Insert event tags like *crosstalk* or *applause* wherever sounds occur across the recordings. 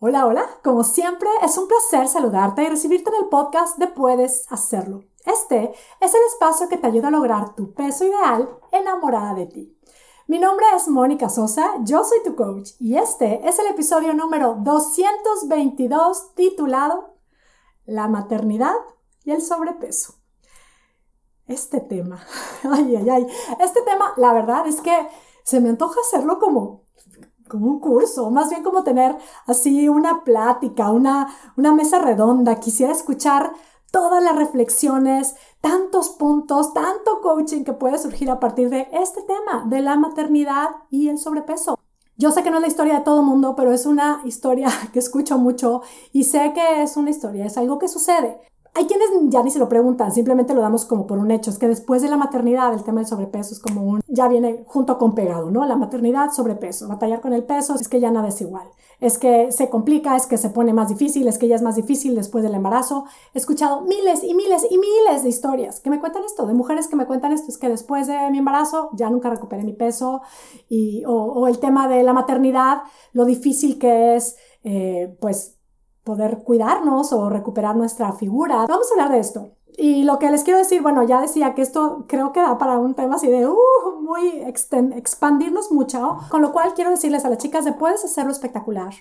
Hola, hola. Como siempre, es un placer saludarte y recibirte en el podcast de Puedes Hacerlo. Este es el espacio que te ayuda a lograr tu peso ideal enamorada de ti. Mi nombre es Mónica Sosa, yo soy tu coach y este es el episodio número 222 titulado La maternidad y el sobrepeso. Este tema, *laughs* ay, ay, ay, este tema, la verdad es que se me antoja hacerlo como como un curso, más bien como tener así una plática, una, una mesa redonda. Quisiera escuchar todas las reflexiones, tantos puntos, tanto coaching que puede surgir a partir de este tema, de la maternidad y el sobrepeso. Yo sé que no es la historia de todo mundo, pero es una historia *laughs* que escucho mucho y sé que es una historia, es algo que sucede. Hay quienes ya ni se lo preguntan, simplemente lo damos como por un hecho. Es que después de la maternidad el tema del sobrepeso es como un, ya viene junto con pegado, ¿no? La maternidad, sobrepeso, batallar con el peso, es que ya nada es igual. Es que se complica, es que se pone más difícil, es que ya es más difícil después del embarazo. He escuchado miles y miles y miles de historias que me cuentan esto, de mujeres que me cuentan esto, es que después de mi embarazo ya nunca recuperé mi peso y, o, el tema de la maternidad, lo difícil que es, eh, pues, poder cuidarnos o recuperar nuestra figura. Vamos a hablar de esto. Y lo que les quiero decir, bueno, ya decía que esto creo que da para un tema así de uh, muy expandirnos mucho, con lo cual quiero decirles a las chicas de puedes hacerlo espectacular.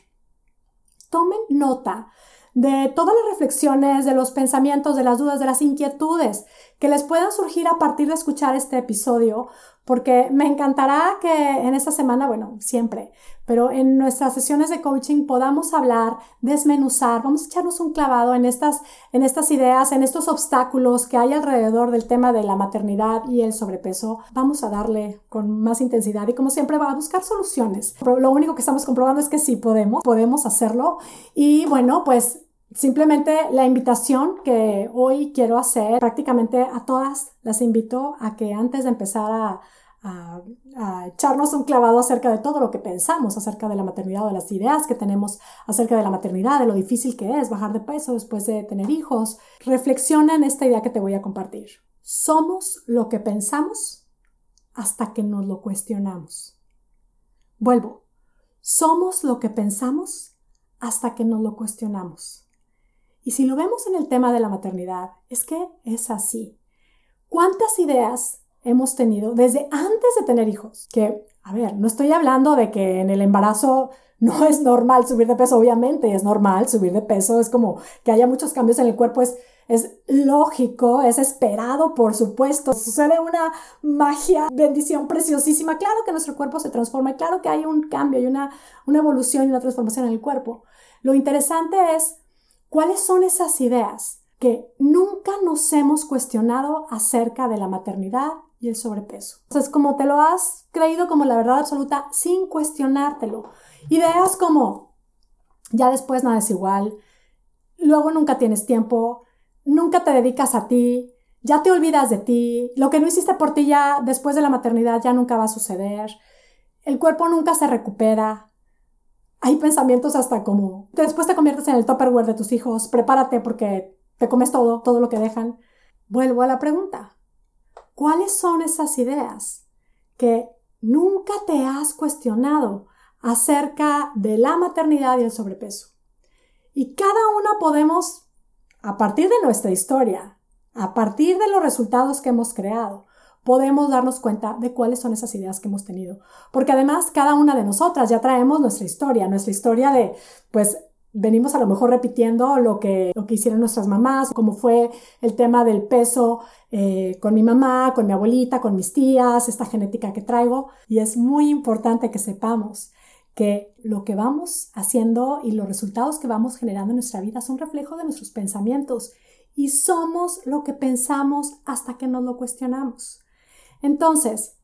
Tomen nota de todas las reflexiones, de los pensamientos, de las dudas, de las inquietudes que les puedan surgir a partir de escuchar este episodio, porque me encantará que en esta semana, bueno, siempre, pero en nuestras sesiones de coaching podamos hablar, desmenuzar, vamos a echarnos un clavado en estas, en estas ideas, en estos obstáculos que hay alrededor del tema de la maternidad y el sobrepeso. Vamos a darle con más intensidad y como siempre va a buscar soluciones. Lo único que estamos comprobando es que sí podemos, podemos hacerlo y bueno, pues Simplemente la invitación que hoy quiero hacer, prácticamente a todas las invito a que antes de empezar a, echarnos un clavado acerca de todo lo que pensamos acerca de la maternidad o de las ideas que tenemos acerca de la maternidad, de lo difícil que es bajar de peso después de tener hijos, reflexiona en esta idea que te voy a compartir. Somos lo que pensamos hasta que nos lo cuestionamos. Vuelvo. Somos lo que pensamos hasta que nos lo cuestionamos. Y si lo vemos en el tema de la maternidad, es que es así. ¿Cuántas ideas hemos tenido desde antes de tener hijos? Que, a ver, no estoy hablando de que en el embarazo no *laughs* es normal subir de peso, obviamente es normal subir de peso, es como que haya muchos cambios en el cuerpo, es, es lógico, es esperado, por supuesto, sucede una magia, bendición preciosísima, claro que nuestro cuerpo se transforma, claro que hay un cambio, hay una, una evolución y una transformación en el cuerpo. Lo interesante es ¿Cuáles son esas ideas que nunca nos hemos cuestionado acerca de la maternidad y el sobrepeso? Entonces, como te lo has creído como la verdad absoluta sin cuestionártelo. Ideas como, ya después nada es igual, luego nunca tienes tiempo, nunca te dedicas a ti, ya te olvidas de ti, lo que no hiciste por ti ya después de la maternidad ya nunca va a suceder, el cuerpo nunca se recupera, hay pensamientos hasta como, después te conviertes en el topperware de tus hijos, prepárate porque te comes todo, todo lo que dejan. Vuelvo a la pregunta. ¿Cuáles son esas ideas que nunca te has cuestionado acerca de la maternidad y el sobrepeso? Y cada una podemos, a partir de nuestra historia, a partir de los resultados que hemos creado, podemos darnos cuenta de cuáles son esas ideas que hemos tenido. Porque además cada una de nosotras ya traemos nuestra historia, nuestra historia de, pues, venimos a lo mejor repitiendo lo que, lo que hicieron nuestras mamás, como fue el tema del peso eh, con mi mamá, con mi abuelita, con mis tías, esta genética que traigo. Y es muy importante que sepamos que lo que vamos haciendo y los resultados que vamos generando en nuestra vida son reflejo de nuestros pensamientos y somos lo que pensamos hasta que nos lo cuestionamos. Entonces,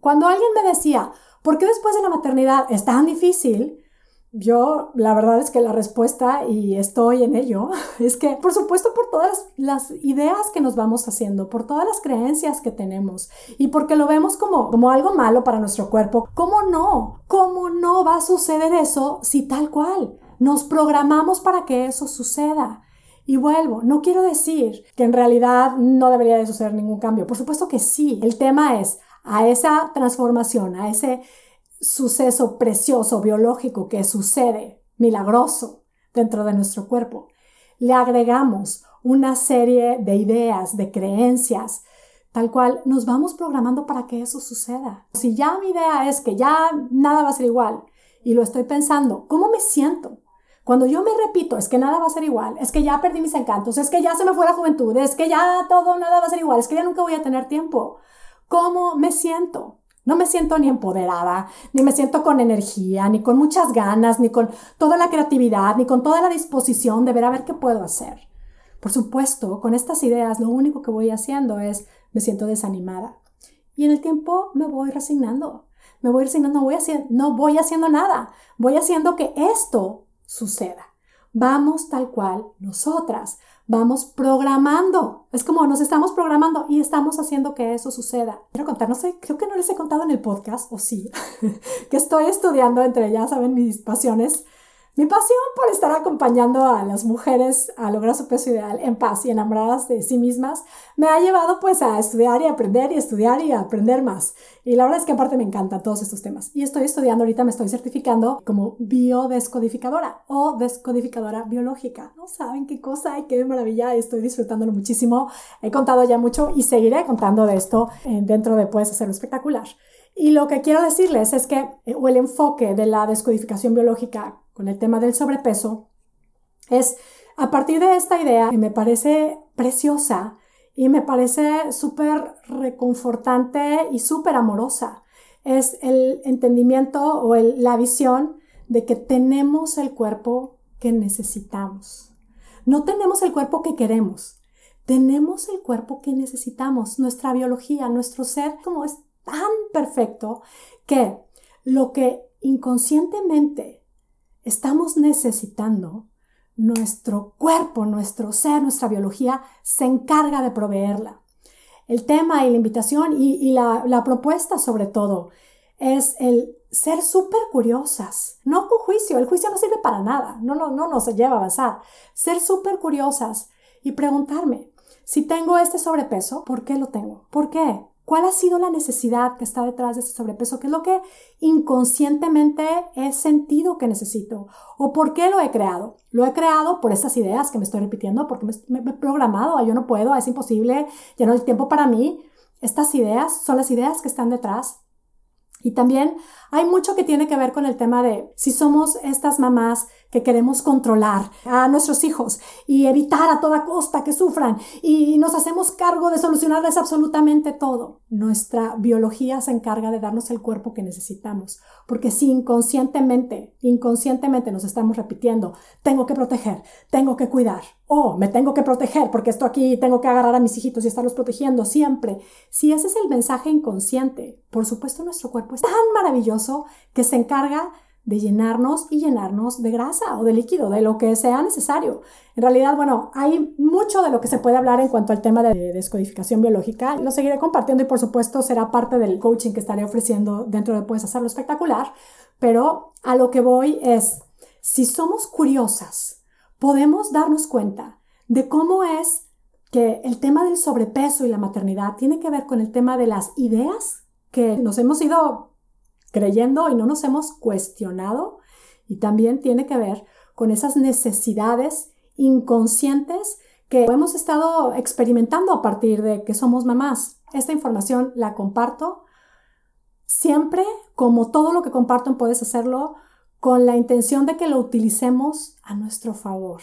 cuando alguien me decía, ¿por qué después de la maternidad es tan difícil? Yo, la verdad es que la respuesta, y estoy en ello, *laughs* es que, por supuesto, por todas las ideas que nos vamos haciendo, por todas las creencias que tenemos, y porque lo vemos como, como algo malo para nuestro cuerpo, ¿cómo no? ¿Cómo no va a suceder eso si tal cual? Nos programamos para que eso suceda. Y vuelvo, no quiero decir que en realidad no debería de suceder ningún cambio. Por supuesto que sí. El tema es a esa transformación, a ese suceso precioso biológico que sucede milagroso dentro de nuestro cuerpo. Le agregamos una serie de ideas, de creencias, tal cual nos vamos programando para que eso suceda. Si ya mi idea es que ya nada va a ser igual y lo estoy pensando, ¿cómo me siento? Cuando yo me repito, es que nada va a ser igual, es que ya perdí mis encantos, es que ya se me fue la juventud, es que ya todo, nada va a ser igual, es que ya nunca voy a tener tiempo. ¿Cómo me siento? No me siento ni empoderada, ni me siento con energía, ni con muchas ganas, ni con toda la creatividad, ni con toda la disposición de ver a ver qué puedo hacer. Por supuesto, con estas ideas lo único que voy haciendo es me siento desanimada. Y en el tiempo me voy resignando. Me voy resignando, no voy, haciendo, no voy haciendo nada. Voy haciendo que esto suceda. Vamos tal cual nosotras, vamos programando. Es como nos estamos programando y estamos haciendo que eso suceda. Quiero contar, no sé, creo que no les he contado en el podcast, o sí, *laughs* que estoy estudiando entre, ya saben, mis pasiones mi pasión por estar acompañando a las mujeres a lograr su peso ideal en paz y enamoradas de sí mismas me ha llevado pues a estudiar y aprender y estudiar y aprender más. Y la verdad es que aparte me encantan todos estos temas. Y estoy estudiando, ahorita me estoy certificando como biodescodificadora o descodificadora biológica. No saben qué cosa y qué maravilla, estoy disfrutándolo muchísimo. He contado ya mucho y seguiré contando de esto eh, dentro de Puedes Hacerlo Espectacular. Y lo que quiero decirles es que, eh, o el enfoque de la descodificación biológica con el tema del sobrepeso, es a partir de esta idea que me parece preciosa y me parece súper reconfortante y súper amorosa. Es el entendimiento o la visión de que tenemos el cuerpo que necesitamos. No tenemos el cuerpo que queremos, tenemos el cuerpo que necesitamos. Nuestra biología, nuestro ser, como es tan perfecto que lo que inconscientemente estamos necesitando, nuestro cuerpo, nuestro ser, nuestra biología se encarga de proveerla. El tema y la invitación y, la, propuesta sobre todo es el ser súper curiosas, no con juicio, el juicio no sirve para nada, no, no, no nos lleva a avanzar. Ser súper curiosas y preguntarme, si tengo este sobrepeso, ¿por qué lo tengo? ¿Por qué? ¿Cuál ha sido la necesidad que está detrás de ese sobrepeso? ¿Qué es lo que inconscientemente he sentido que necesito? ¿O por qué lo he creado? Lo he creado por estas ideas que me estoy repitiendo, porque me, he programado, yo no puedo, es imposible, ya no hay tiempo para mí. Estas ideas son las ideas que están detrás y también hay mucho que tiene que ver con el tema de si somos estas mamás que queremos controlar a nuestros hijos y evitar a toda costa que sufran y nos hacemos cargo de solucionarles absolutamente todo. Nuestra biología se encarga de darnos el cuerpo que necesitamos, porque si inconscientemente, inconscientemente nos estamos repitiendo, tengo que proteger, tengo que cuidar, o me tengo que proteger porque esto aquí tengo que agarrar a mis hijitos y estarlos protegiendo siempre. Si ese es el mensaje inconsciente, por supuesto nuestro cuerpo es tan maravilloso que se encarga de llenarnos y llenarnos de grasa o de líquido, de lo que sea necesario. En realidad, bueno, hay mucho de lo que se puede hablar en cuanto al tema de descodificación biológica. Lo seguiré compartiendo y por supuesto será parte del coaching que estaré ofreciendo dentro de Puedes Hacerlo Espectacular. Pero a lo que voy es, si somos curiosas, podemos darnos cuenta de cómo es que el tema del sobrepeso y la maternidad tiene que ver con el tema de las ideas que nos hemos ido creyendo y no nos hemos cuestionado y también tiene que ver con esas necesidades inconscientes que hemos estado experimentando a partir de que somos mamás. Esta información la comparto siempre, como todo lo que comparto, puedes hacerlo con la intención de que lo utilicemos a nuestro favor,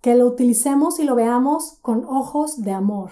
que lo utilicemos y lo veamos con ojos de amor,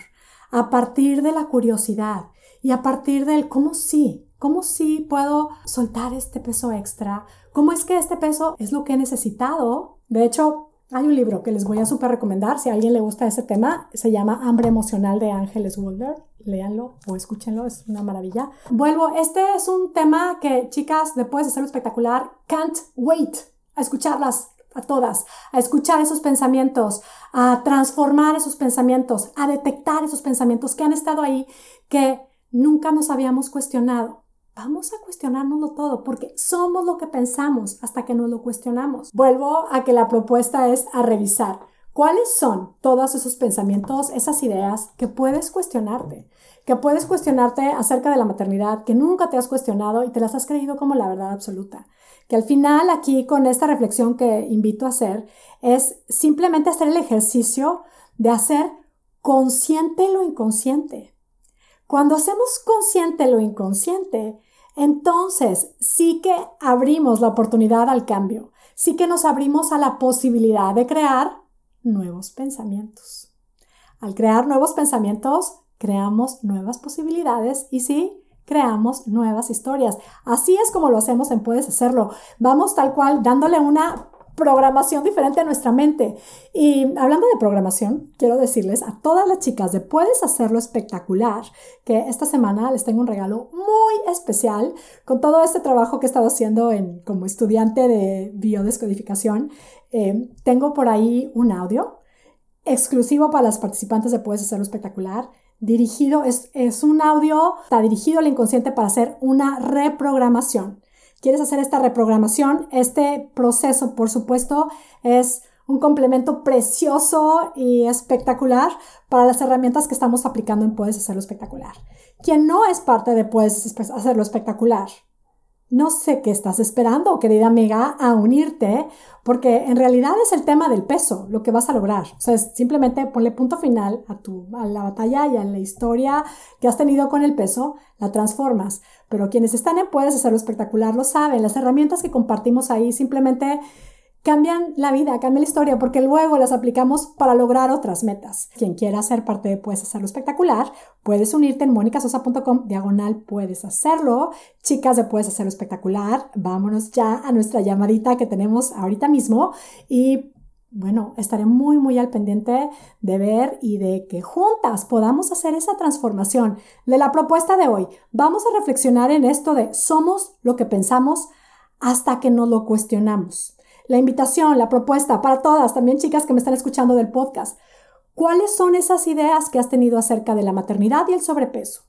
a partir de la curiosidad y a partir del cómo sí, ¿Cómo sí puedo soltar este peso extra? ¿Cómo es que este peso es lo que he necesitado? De hecho, hay un libro que les voy a súper recomendar. Si a alguien le gusta ese tema, se llama Hambre Emocional de Ángeles Wilder. Léanlo o escúchenlo, es una maravilla. Vuelvo, este es un tema que, chicas, después de hacerlo espectacular, can't wait a escucharlas a todas, a escuchar esos pensamientos, a transformar esos pensamientos, a detectar esos pensamientos que han estado ahí, que nunca nos habíamos cuestionado. Vamos a cuestionárnoslo todo porque somos lo que pensamos hasta que nos lo cuestionamos. Vuelvo a que la propuesta es a revisar cuáles son todos esos pensamientos, esas ideas que puedes cuestionarte, que puedes cuestionarte acerca de la maternidad, que nunca te has cuestionado y te las has creído como la verdad absoluta, que al final aquí con esta reflexión que invito a hacer es simplemente hacer el ejercicio de hacer consciente lo inconsciente. Cuando hacemos consciente lo inconsciente, entonces sí que abrimos la oportunidad al cambio, sí que nos abrimos a la posibilidad de crear nuevos pensamientos. Al crear nuevos pensamientos, creamos nuevas posibilidades y sí, creamos nuevas historias. Así es como lo hacemos en Puedes Hacerlo. Vamos tal cual dándole una programación diferente a nuestra mente. Y hablando de programación, quiero decirles a todas las chicas de Puedes Hacerlo Espectacular que esta semana les tengo un regalo muy especial con todo este trabajo que he estado haciendo en, como estudiante de biodescodificación. Eh, tengo por ahí un audio exclusivo para las participantes de Puedes Hacerlo Espectacular dirigido, es, es un audio, está dirigido al inconsciente para hacer una reprogramación. ¿Quieres hacer esta reprogramación? Este proceso, por supuesto, es un complemento precioso y espectacular para las herramientas que estamos aplicando en Puedes Hacerlo Espectacular. Quien no es parte de Puedes Hacerlo Espectacular no sé qué estás esperando, querida amiga, a unirte, porque en realidad es el tema del peso lo que vas a lograr. O sea, simplemente ponle punto final a, tu, a la batalla y a la historia que has tenido con el peso, la transformas. Pero quienes están en Puedes Hacerlo Espectacular lo saben, las herramientas que compartimos ahí simplemente cambian la vida, cambian la historia, porque luego las aplicamos para lograr otras metas. Quien quiera ser parte de Puedes Hacerlo Espectacular, puedes unirte en monicasosa.com, diagonal, puedes hacerlo. Chicas de Puedes Hacerlo Espectacular, vámonos ya a nuestra llamadita que tenemos ahorita mismo y bueno, estaré muy, muy al pendiente de ver y de que juntas podamos hacer esa transformación de la propuesta de hoy. Vamos a reflexionar en esto de somos lo que pensamos hasta que nos lo cuestionamos la invitación, la propuesta para todas, también chicas que me están escuchando del podcast. ¿Cuáles son esas ideas que has tenido acerca de la maternidad y el sobrepeso?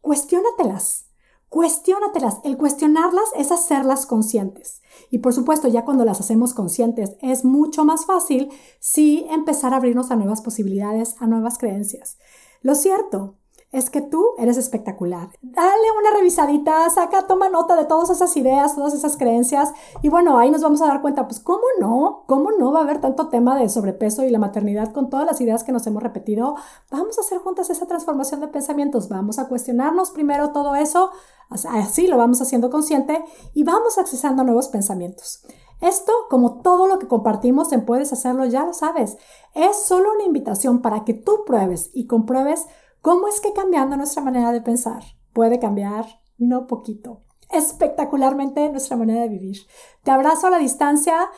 Cuestiónatelas. Cuestiónatelas. El cuestionarlas es hacerlas conscientes. Y por supuesto, ya cuando las hacemos conscientes, es mucho más fácil si empezar a abrirnos a nuevas posibilidades, a nuevas creencias. Lo cierto es que tú eres espectacular. Dale una revisadita, saca, toma nota de todas esas ideas, todas esas creencias y bueno, ahí nos vamos a dar cuenta, pues cómo no, cómo no va a haber tanto tema de sobrepeso y la maternidad con todas las ideas que nos hemos repetido. Vamos a hacer juntas esa transformación de pensamientos, vamos a cuestionarnos primero todo eso, así lo vamos haciendo consciente y vamos accesando a nuevos pensamientos. Esto, como todo lo que compartimos en Puedes Hacerlo, ya lo sabes, es solo una invitación para que tú pruebes y compruebes ¿Cómo es que cambiando nuestra manera de pensar puede cambiar, no poquito, espectacularmente nuestra manera de vivir? Te abrazo a la distancia.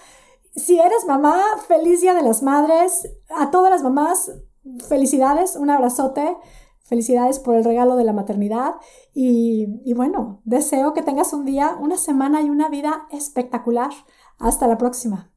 Si eres mamá, feliz Día de las Madres. A todas las mamás, felicidades, un abrazote. Felicidades por el regalo de la maternidad y, y bueno, deseo que tengas un día, una semana y una vida espectacular. Hasta la próxima.